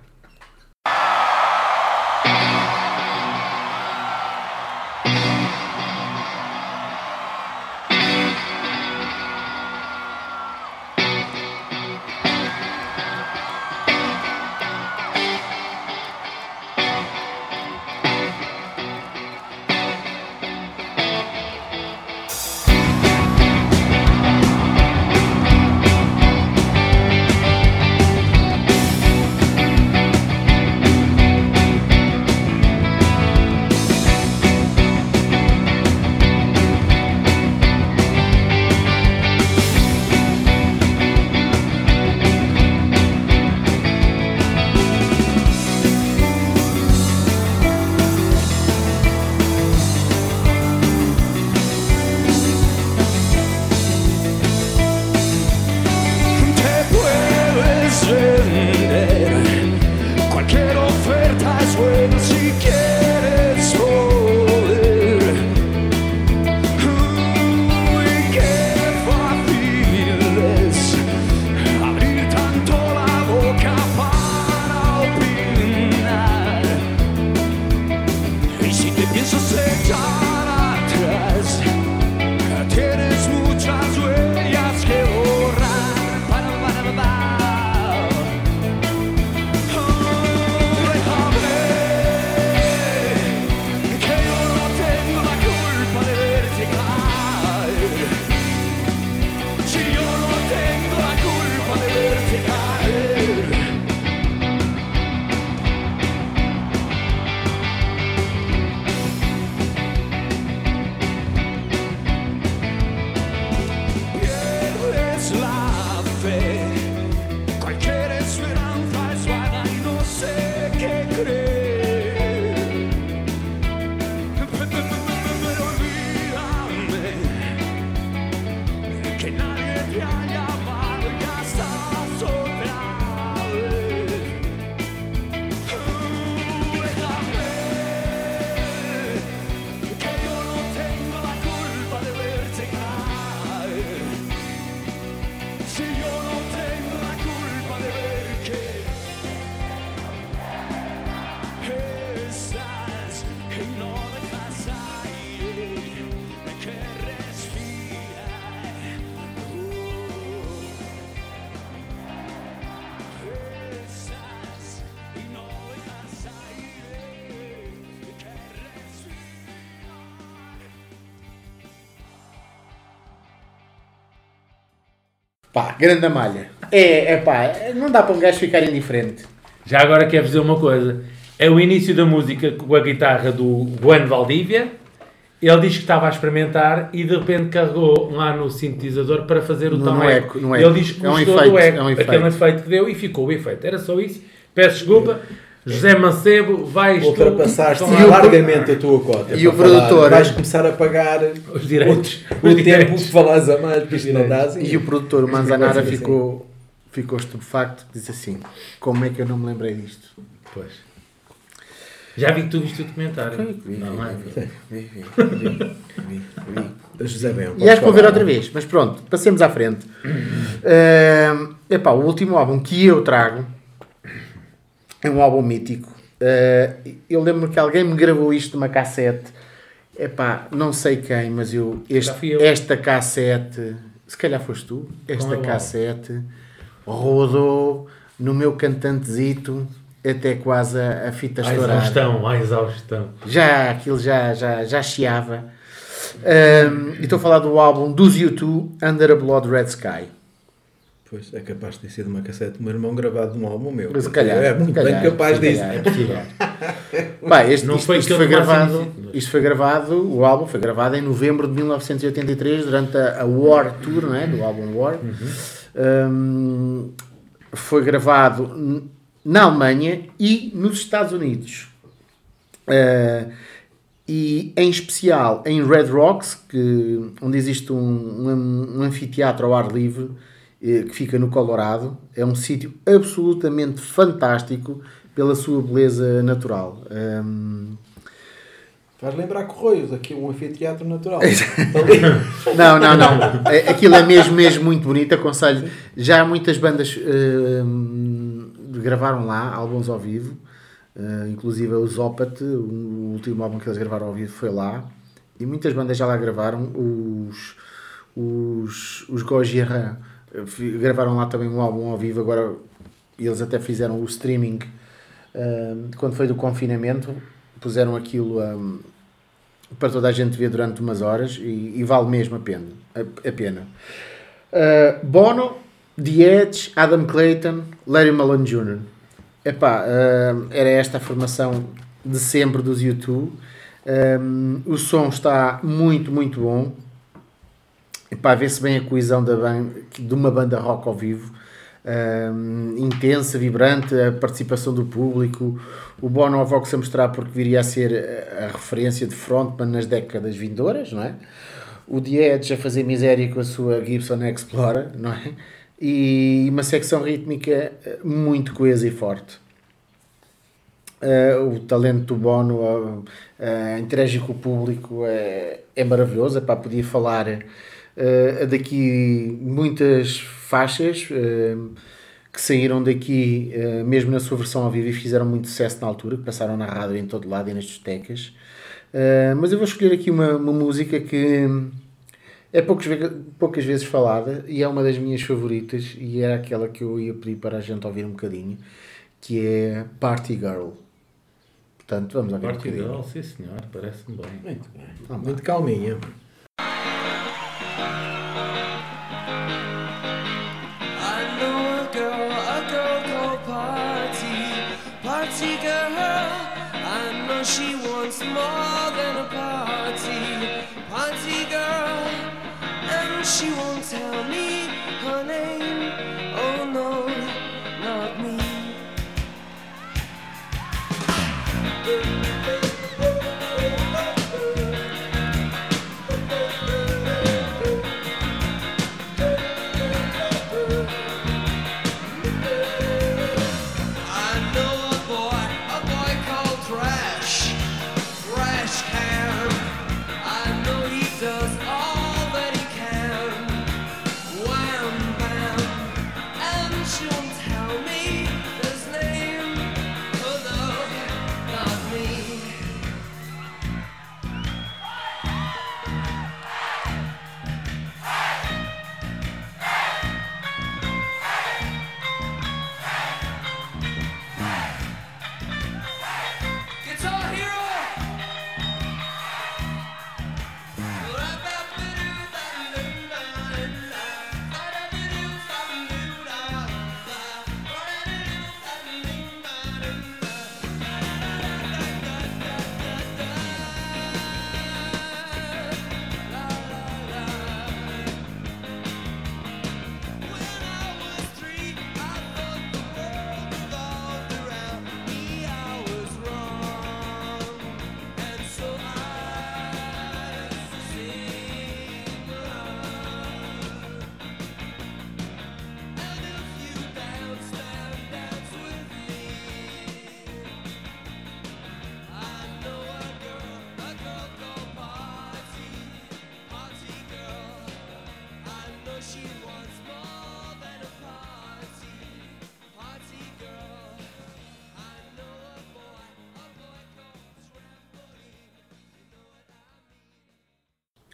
Pá, grande malha. É, é pá, não dá para um gajo ficar indiferente. Já agora quero dizer uma coisa. É o início da música com a guitarra do Juan Valdívia. Ele diz que estava a experimentar e de repente carregou lá no sintetizador para fazer o No- tal no eco, no Ele eco. diz que É um gostou efeito, do eco. é um Aquele efeito. efeito que deu e ficou o efeito. Era só isso. Peço desculpa. José Mancebo, vais tu Ultrapassaste o- largamente a tua cota. e o falar. produtor- Vais começar a pagar os direitos. o Os tempo que falas a mais, porque isto não dá assim. E o produtor, o Manzanara, Ficou assim. ficou, estupefacto. Disse assim: Como é que eu não me lembrei disto? Pois. Já vi que tu viste o documentário. Vi, Não, não é? vi, vi, vi, vi, vi, vi. *laughs* José Bem, E acho que vou ver outra vez, mas pronto, passemos à frente. Uh, epá, o último álbum que eu trago é um álbum mítico. Uh, eu lembro que alguém me gravou isto numa cassete. Epá, não sei quem, mas eu, este, eu. esta cassete, se calhar foste tu, esta cassete rodou no meu cantantezito até quase a, a fita A estourar. exaustão, a exaustão. Já, aquilo já, já, já chiava. Um, e estou a falar do álbum dos U2, Under a Blood Red Sky. Pois, é capaz de ter sido uma cassete do meu irmão gravado num álbum meu. Se calhar. É muito calhar, bem capaz disso. calhar. É possível. *laughs* Pá, este, Não isto, foi isto foi gravado, isto foi gravado, o álbum foi gravado em novembro de 1983, durante a, a War Tour, não é? Do álbum War. Um, foi gravado na Alemanha e nos Estados Unidos. Uh, e em especial em Red Rocks, que, onde existe um, um, um anfiteatro ao ar livre que fica no Colorado. É um sítio absolutamente fantástico pela sua beleza natural. Um, Faz lembrar Correios, aqui um anfiteatro natural. *laughs* Não, não, não. É- Aquilo é mesmo, mesmo muito bonito. Aconselho. Já muitas bandas gravaram lá álbuns ao vivo. Uh, inclusive o Zopat, o último álbum que eles gravaram ao vivo foi lá. E muitas bandas já lá gravaram. Os, os, os Gojira eh, fi- gravaram lá também um álbum ao vivo. Agora eles até fizeram o streaming quando foi do confinamento. Puseram aquilo hum, para toda a gente ver durante umas horas e, e vale mesmo a pena. A, a pena. Uh, Bono, The Edge, Adam Clayton, Larry Malone Jr. Epá, uh, era esta a formação de sempre dos U2. Um, o som está muito, muito bom. Epá, vê-se bem a coesão da ban- de uma banda rock ao vivo. Um, intensa, vibrante, a participação do público, o Bono ao Vox a mostrar porque viria a ser a, referência de frontman nas décadas vindouras, não é? O The Edge a fazer miséria com a sua Gibson Explorer, não é? E uma secção rítmica eh, muito coesa e forte. Uh, o talento do Bono uh, uh, com o público é, é maravilhoso. Epá, podia falar uh, daqui muitas faixas uh, que saíram daqui, uh, mesmo na sua versão ao vivo, e fizeram muito sucesso na altura, que passaram na rádio em todo lado e nas discotecas. Uh, mas eu vou escolher aqui uma, uma música que é poucas, poucas vezes falada e é uma das minhas favoritas e era aquela que eu ia pedir para a gente ouvir um bocadinho, que é Party Girl. Portanto, vamos ouvir um Party. Girl, sim senhor, parece-me bem. Muito bem. Lá. Muito calminha. She wants more than a party,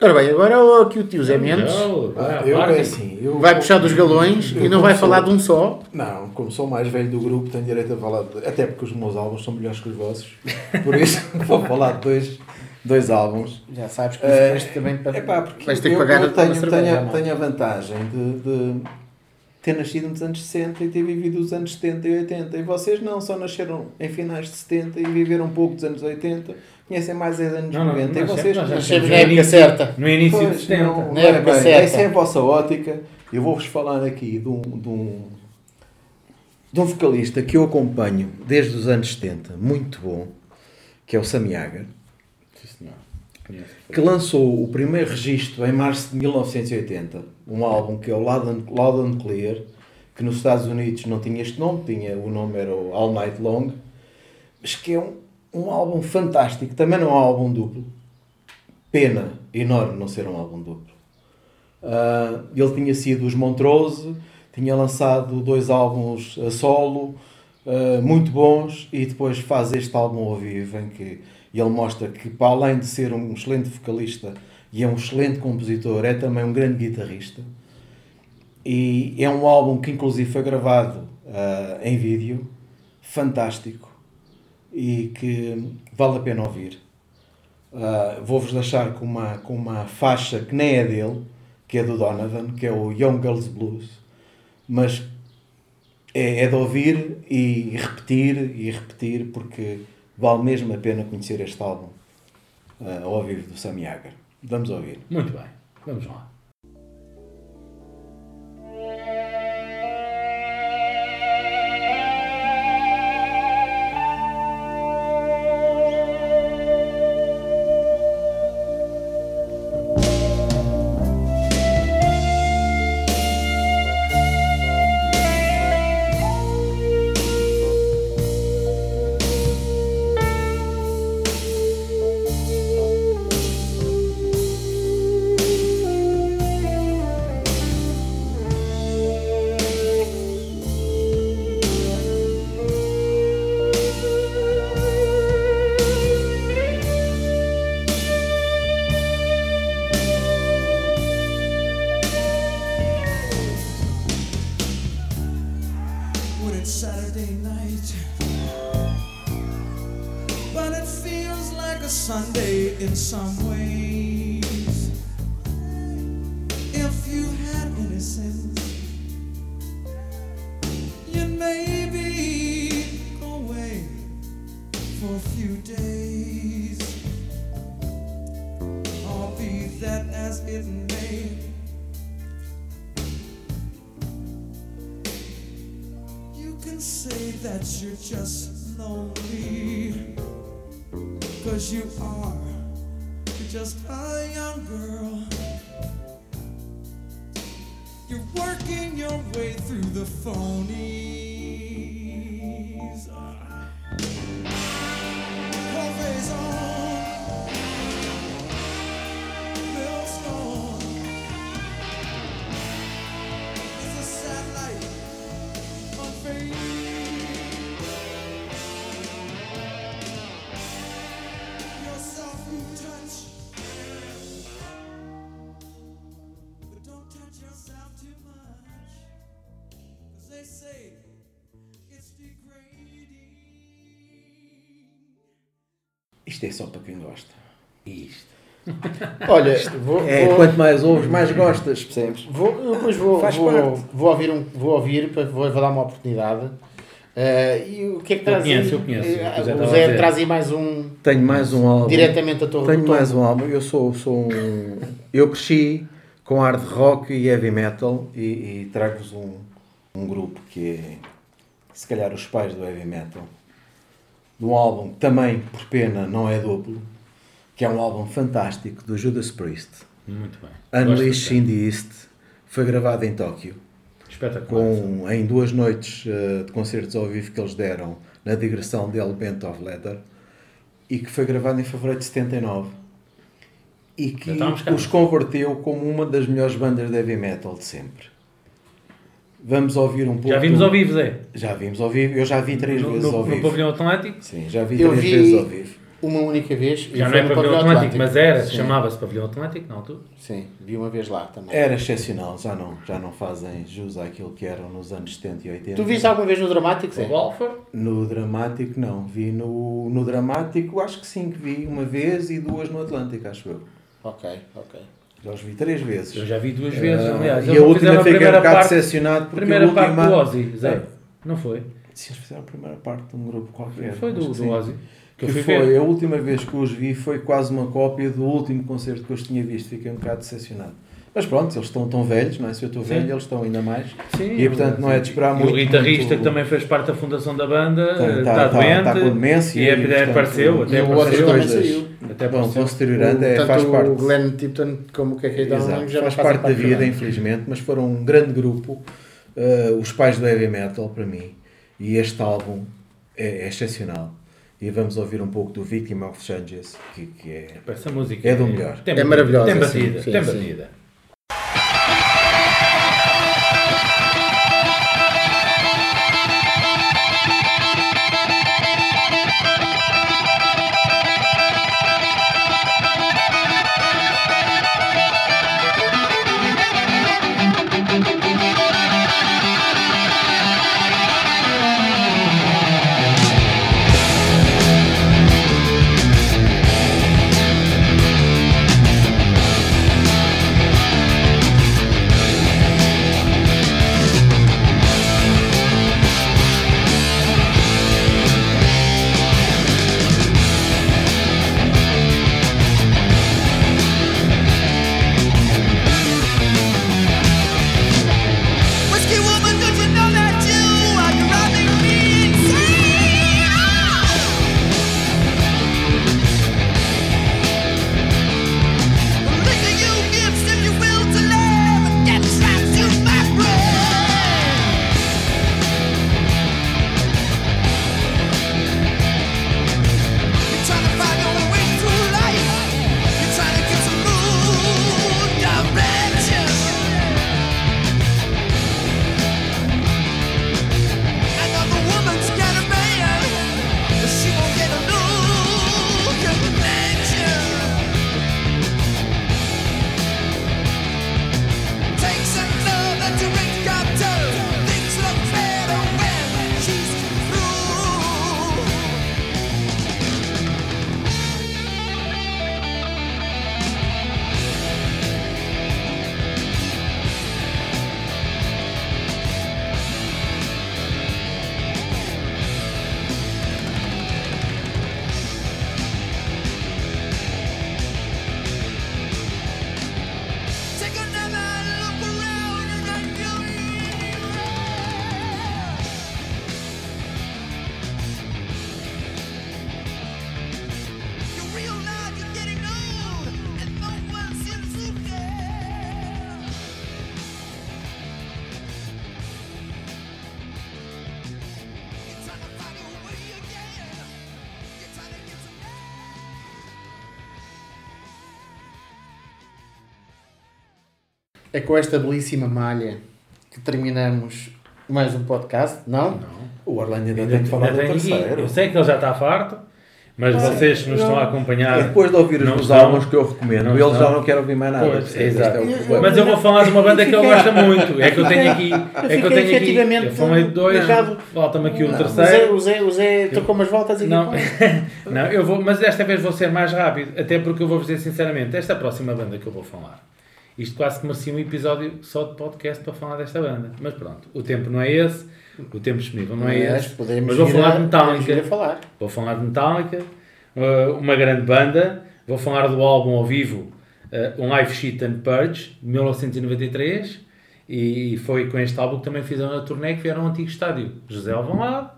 Ora bem, agora o- aqui o tio Zé Mendes Eu, Ah, vai, eu é assim, eu vai puxar dos galões eu e não vai como falar sou- de um só. Não, como sou o mais velho do grupo, tenho direito a falar. De, até porque os meus álbuns são melhores que os vossos. Por isso, *laughs* vou falar de dois, dois álbuns. Já sabes que Eh, isto também para- Epá, porque vais ter que eu, pagar eu a tua tenho, cerveja, tenho, não é? tenho a vantagem de, de ter nascido nos anos 60 e ter vivido os anos 70 e 80. E vocês não, só nasceram em finais de 70 e viveram um pouco dos anos 80, conhecem mais os anos Não, não, 90. e nós vocês temos na época certa. No início Pois, de 70. não, Na época ora bem, certa. Essa é a vossa ótica. Eu vou-vos falar aqui de um, de, um, de um vocalista que eu acompanho desde os anos 70, muito bom, que é o Sammy Hagar, Sim, senhor. Que lançou o primeiro registro em março de 1980, um álbum que é o Loud and, Loud and Clear, que nos Estados Unidos não tinha este nome, tinha, o nome era o All Night Long, mas que é um, um álbum fantástico, também não é um álbum duplo. Pena enorme não ser um álbum duplo. Ah, ele tinha sido os Montrose, tinha lançado dois álbuns a solo, ah, muito bons, e depois faz este álbum ao vivo em que ele mostra que, para além de ser um excelente vocalista e é um excelente compositor, é também um grande guitarrista. E é um álbum que, inclusive, foi gravado ah, em vídeo, fantástico e que vale a pena ouvir. Uh, Vou-vos deixar com uma, com uma faixa que nem é dele, que é do Donovan, que é o Young Girls Blues, mas é, é de ouvir e repetir e repetir, porque vale mesmo a pena conhecer este álbum uh, ao vivo do Sammy Hagar. Vamos ouvir. Muito bem. Vamos lá. Isto é só para quem gosta. Isto. *laughs* Olha, vou, É, vou, quanto mais ouves, mais gostas, percebes? vou, eu depois vou, Faz vou, parte. vou ouvir, um, vou ouvir para- vou, vou dar uma oportunidade. Eh, e o que é que traz conheço, eu conheço, Eh, eu já o estava a Zé traz aí mais um Tenho mais um álbum. diretamente a Torre Tenho mais um álbum. Eu sou, sou um. Eu cresci com hard rock e heavy metal e, e trago-vos um, um grupo que é, se calhar, os pais do heavy metal. De um álbum que também, por pena, não é duplo, que é um álbum fantástico do Judas Priest. Muito bem. Unleash in the East. Foi gravado em Tóquio. Espetacular. com, em duas noites eh, de concertos ao vivo que eles deram na digressão de El Bent of Leather e que foi gravado em fevereiro de 79 e que cá. os converteu como uma das melhores bandas de heavy metal de sempre. Vamos ouvir um pouco. Já vimos ao vivo, Zé. Já vimos ao vivo. Eu já vi três No, vezes no, ao no vivo. pavilhão Atlântico. Sim, já vi Eu três vi- vezes ao vivo. uma única vez. Já não é no Pavilhão Atlântico, Atlântico. mas era, chamava-se Pavilhão Atlântico na altura. Sim, vi uma vez lá também. Era excepcional, já não, já não fazem jus àquilo que eram nos anos 70 e 80. Tu viste alguma vez no Dramático, Zé? No dramático não, vi no, no dramático, acho que sim, que vi uma vez e duas no Atlântico, acho eu. Ok, ok. Já os vi três vezes. eu já vi duas vezes, Ah, aliás. e a última fiquei um primeira bocado parte, decepcionado porque primeira a última... parte do Ozzy, Zé. É. Não foi? Sim, eles fizeram a primeira parte de um grupo qualquer. Foi do, do. Ozzy. Que, Que foi, ver. a última vez que os vi foi quase uma cópia do último concerto que eu os tinha visto. Fiquei um bocado decepcionado. Mas pronto, eles estão tão velhos, não é? Se eu estou Sim. velho, eles estão ainda mais. Sim, e portanto não é de esperar e muito. O guitarrista muito- que também fez parte da fundação da banda Tá- está tá- tá- doente. tá com demência e e, até portanto, apareceu. Até e o outro apareceu. também coisas. saiu. Até Bom, apareceu. vão se deteriorando, é, Tanto faz o parte. Glenn Tipton como o KK Down Exato, já faz não parte da vida, infelizmente, mas foram um grande grupo, uh, os pais do heavy metal, para mim, e este álbum é, é excepcional. E vamos ouvir um pouco do Victim of Changes, que, que é. Essa música É do melhor. Tem É maravilhosa, Tem batida, sim, tem sim. batida. É com esta belíssima malha que terminamos mais um podcast, não? O Orlando ainda, Ainda- tem que falar do aqui. terceiro. Eu sei que ele já está farto, mas vocês que nos estão a acompanhar. E depois de ouvir não os álbuns que eu recomendo, não eles já não querem ouvir mais nada. Pois, Este exato. é. Mas eu vou falar de uma banda que ele gosta muito. É que eu tenho aqui. Eu É que eu fiquei tenho aqui. efetivamente Eu falei de dois, falta-me aqui o O Zé, terceiro. o Zé, o Zé tocou umas voltas e Não, *laughs* não, eu vou, mas desta vez vou ser mais rápido, até porque eu vou dizer sinceramente, esta próxima banda que eu vou falar, isto quase que merecia um episódio só de podcast para falar desta banda. Mas pronto, o tempo não é esse, o tempo disponível não é Mas esse. podemos Mas vou falar de Metallica. falar. Vou falar de Metallica, uh, uma grande banda. Vou falar do álbum ao vivo, uh, um Live Sheet and Purge, de 1993. E foi com este álbum que também fizeram a turnê que vieram ao antigo estádio José Alvalade.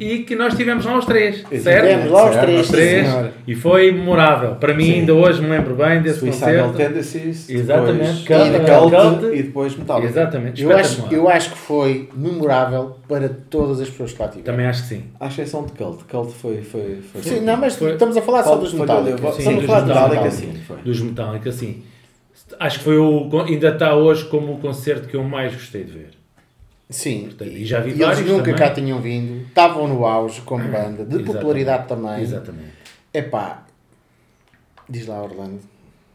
E que nós tivemos lá os três, certo? Tivemos lá os Certo, três, sim, três. E foi memorável. Para mim, Sim. ainda hoje me lembro bem desse Suicidal concerto. Tendencies, Exatamente. depois Cult, Cult, Cult. e depois Metallica. Exatamente. Eu acho, eu acho que foi memorável para todas as pessoas que lá tiveram. Também acho que sim. À exceção de Cult. Cult foi... foi, foi Sim, não, mas Foi- estamos a falar só dos Foi- Metallica. foi- Sim, Estamos a dos falar dos Metallica, sim, foi. Dos Metallica, sim. Acho que foi o. Ainda está hoje como o concerto que eu mais gostei de ver. Sim, Portanto, e já vi e eles vários nunca também. cá tinham vindo, estavam no auge como banda, de Exatamente. popularidade também. Exatamente. Epá, diz lá Orlando.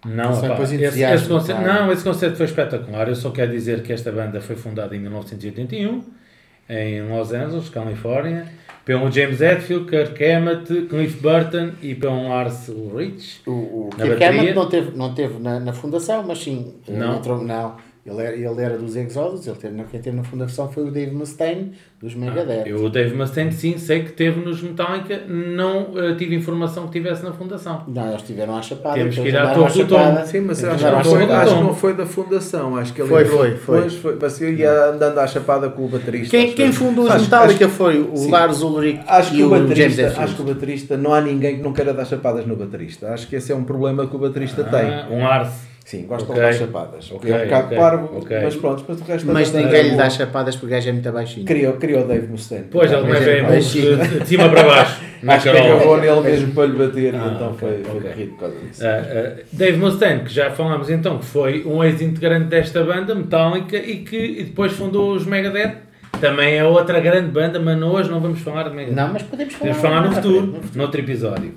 Não, epá, esse, esse concerto, não, esse concerto foi espetacular. Eu só quero dizer que esta banda foi fundada em 1981 em Los Angeles, Califórnia, pelo James Hetfield, Kirk Hammett, Cliff Burton e pelo Lars Ulrich. O, o Kirk? Hammett não teve, não teve na, na fundação, mas sim. Não? entrou- não. Ele era, ele era dos Exodus, ele teve, quem teve na fundação foi o Dave Mustaine, dos Megadeth. Ah, Eu, o Dave Mustaine, sim, sei que teve nos Metallica, não eh, tive informação que tivesse na fundação. Não, eles tiveram à chapada. Temos que ir à Torre do. Tom. Sim, mas acho não foi, acho que não foi da fundação. Acho que ele Foi, entrou foi, foi. depois, foi. Mas eu ia andando à chapada com o baterista. Quem, quem fundou os Metallica acho- foi o sim. Lars Ulrich Acho e que, o o James Hetfield. acho que o baterista, não há ninguém que não queira dar chapadas no baterista. Acho que esse é um problema que o baterista Ah, tem. um Lars. Sim, gosta Ok. de dar chapadas. Ok, é um bocado ok, parvo, ok. mas pronto, mas o resto Mas ninguém lhe dá chapadas porque o gajo é muito baixinho. Criou, criou o Dave Mustaine. Pois, ele também é baixinho. de, cima para baixo. *laughs* Acho que agarrou nele mesmo para lhe bater Ah, e então foi, foi corrido por causa disso. Uh, uh, Dave Mustaine, que já falámos então, que foi um ex-integrante desta banda, Metallica, e que e depois fundou os Megadeth. Também é outra grande banda, mas hoje não vamos falar de Megadeth. Não, mas podemos falar. Podemos falar no futuro, no futuro. noutro episódio.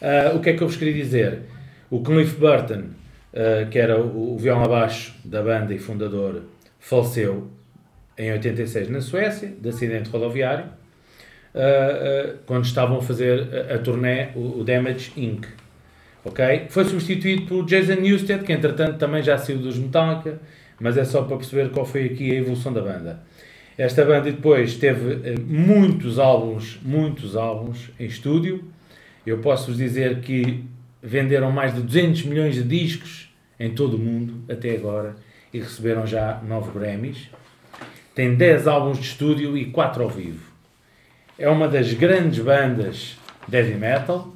Uh, o que é que eu vos queria dizer? O Cliff Burton, uh, que era o, o violão abaixo da banda e fundador, faleceu em 86 na Suécia, de acidente rodoviário, uh, uh, quando estavam a fazer a, a turnê, o, o Damage Inc. Ok? Foi substituído por Jason Newsted, que entretanto também já saiu dos Metallica, mas é só para perceber qual foi aqui a evolução da banda. Esta banda depois teve eh, muitos álbuns, muitos álbuns em estúdio. Eu posso vos dizer que venderam mais de 200 milhões de discos em todo o mundo até agora e receberam já 9 Grammys. Tem 10 álbuns de estúdio e 4 ao vivo. É uma das grandes bandas de heavy metal.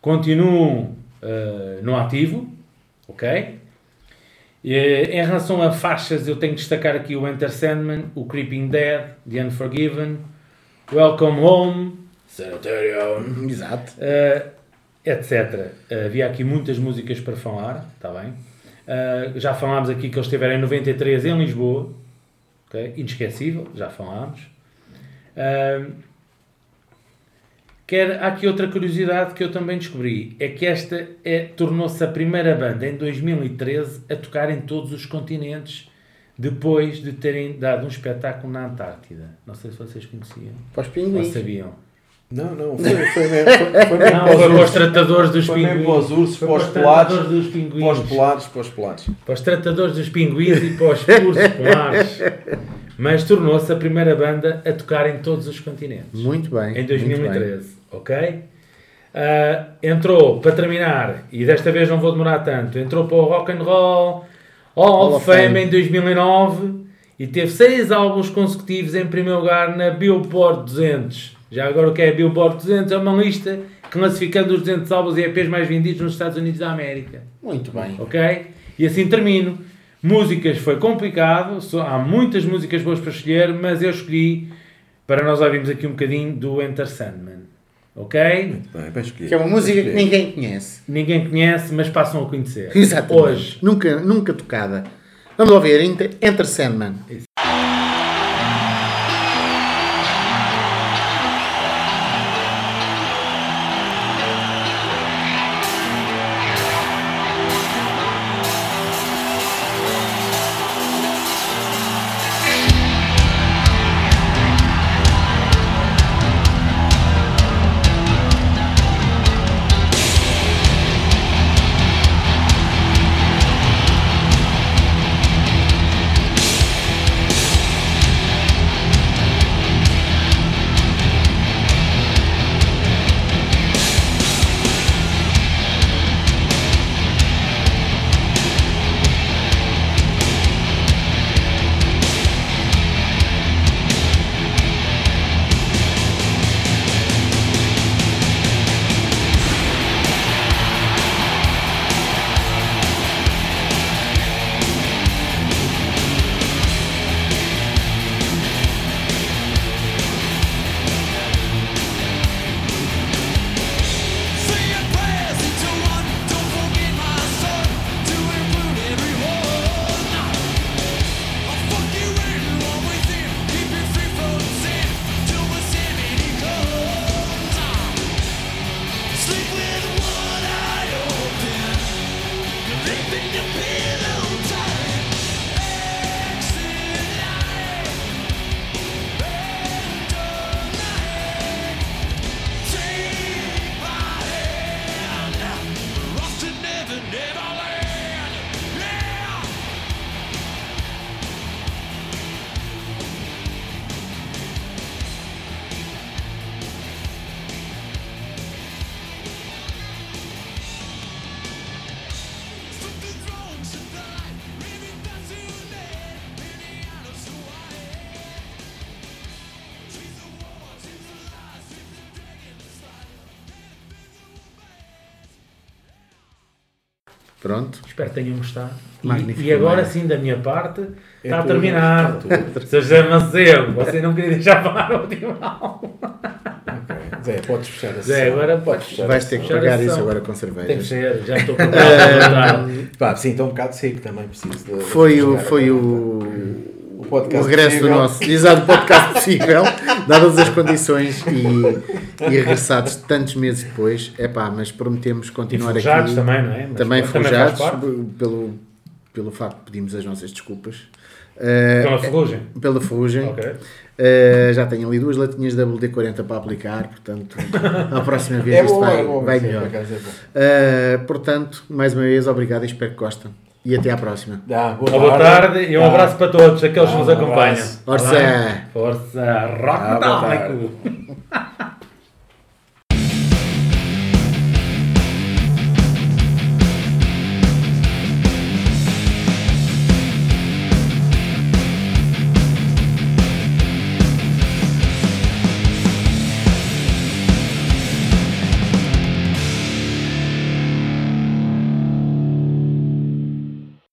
Continuam eh, no ativo, ok? E, em relação a faixas, eu tenho que destacar aqui o Enter Sandman, o Creeping Dead, The Unforgiven, Welcome Home, Sanitarium, Exato. eh, etc. Havia aqui muitas músicas para falar, está bem? Eh, já falámos aqui que eles estiveram em 93 em Lisboa, ok? inesquecível, já falámos. Eh, Quer, há aqui outra curiosidade que eu também descobri, é que esta é, tornou-se a primeira banda em 2013 a tocar em todos os continentes, depois de terem dado um espetáculo na Antártida. Não sei se vocês conheciam Para os ou pinguins. sabiam. Não, não, *laughs* foi, foi mesmo, foi, foi mesmo Não, para os foi para os ursos. tratadores dos Foi mesmo pinguins. para os ursos, Foi para os os polares, tratadores dos Para os pinguins. polares, para os polares. Para os tratadores dos pinguins e para os ursos polares. *laughs* Mas tornou-se a primeira banda a tocar em todos os continentes. Muito bem. Em muito bem. 2013, ok? Ah, entrou, para terminar, e desta vez não vou demorar tanto, entrou para o Rock and Roll Hall of Fame em 2009 e teve seis álbuns consecutivos em primeiro lugar na Billboard 200. Já agora o que é a Billboard 200? É uma lista classificando os 200 álbuns e EPs mais vendidos nos Estados Unidos da América. Muito bem. Ok? E assim termino. Músicas foi complicado, há muitas músicas boas para escolher, mas eu escolhi para nós ouvirmos aqui um bocadinho do Enter Sandman. Ok? Bem, bem escolhido. Que é uma música que ninguém conhece. Ninguém conhece, mas passam a conhecer. Exatamente. Hoje. Nunca, nunca tocada. Vamos ouvir Enter, Enter Sandman. Thank Pronto. Espero que tenham gostado. E- Magnífico, E, agora sim, da minha parte, está tudo, terminado. *laughs* Sr. José Macedo, você não queria deixar falar o último. Zé, podes fechar a Zé, agora podes fechar. Vais ter que a pagar isso agora com Tem que cerveja. ser, já estou preparado. *laughs* Pá, sim, estou um bocado seco também, preciso de... Foi o, foi a- o, O o podcast regresso do possível. nosso exato podcast possível, dadas as condições e, e regressados tantos meses depois. É pá, mas prometemos E continuar forjados aqui. também, não é? Mas também forjados pelo, pelo facto de pedimos as nossas desculpas. Eh, Pela ferrugem. pela ferrugem. Ok. Eh, já tenho ali duas latinhas da WD-40 para aplicar, portanto, a próxima vez É isto bom, vai, é bom. vai sim, melhor. é. Eh, portanto, mais uma vez, obrigado e espero que gostem. E até à próxima. Dá, Uma boa tarde e um Dá. abraço para todos aqueles que nos acompanham. abraço. Tá Força! Força! Rock Ah, boa! *laughs*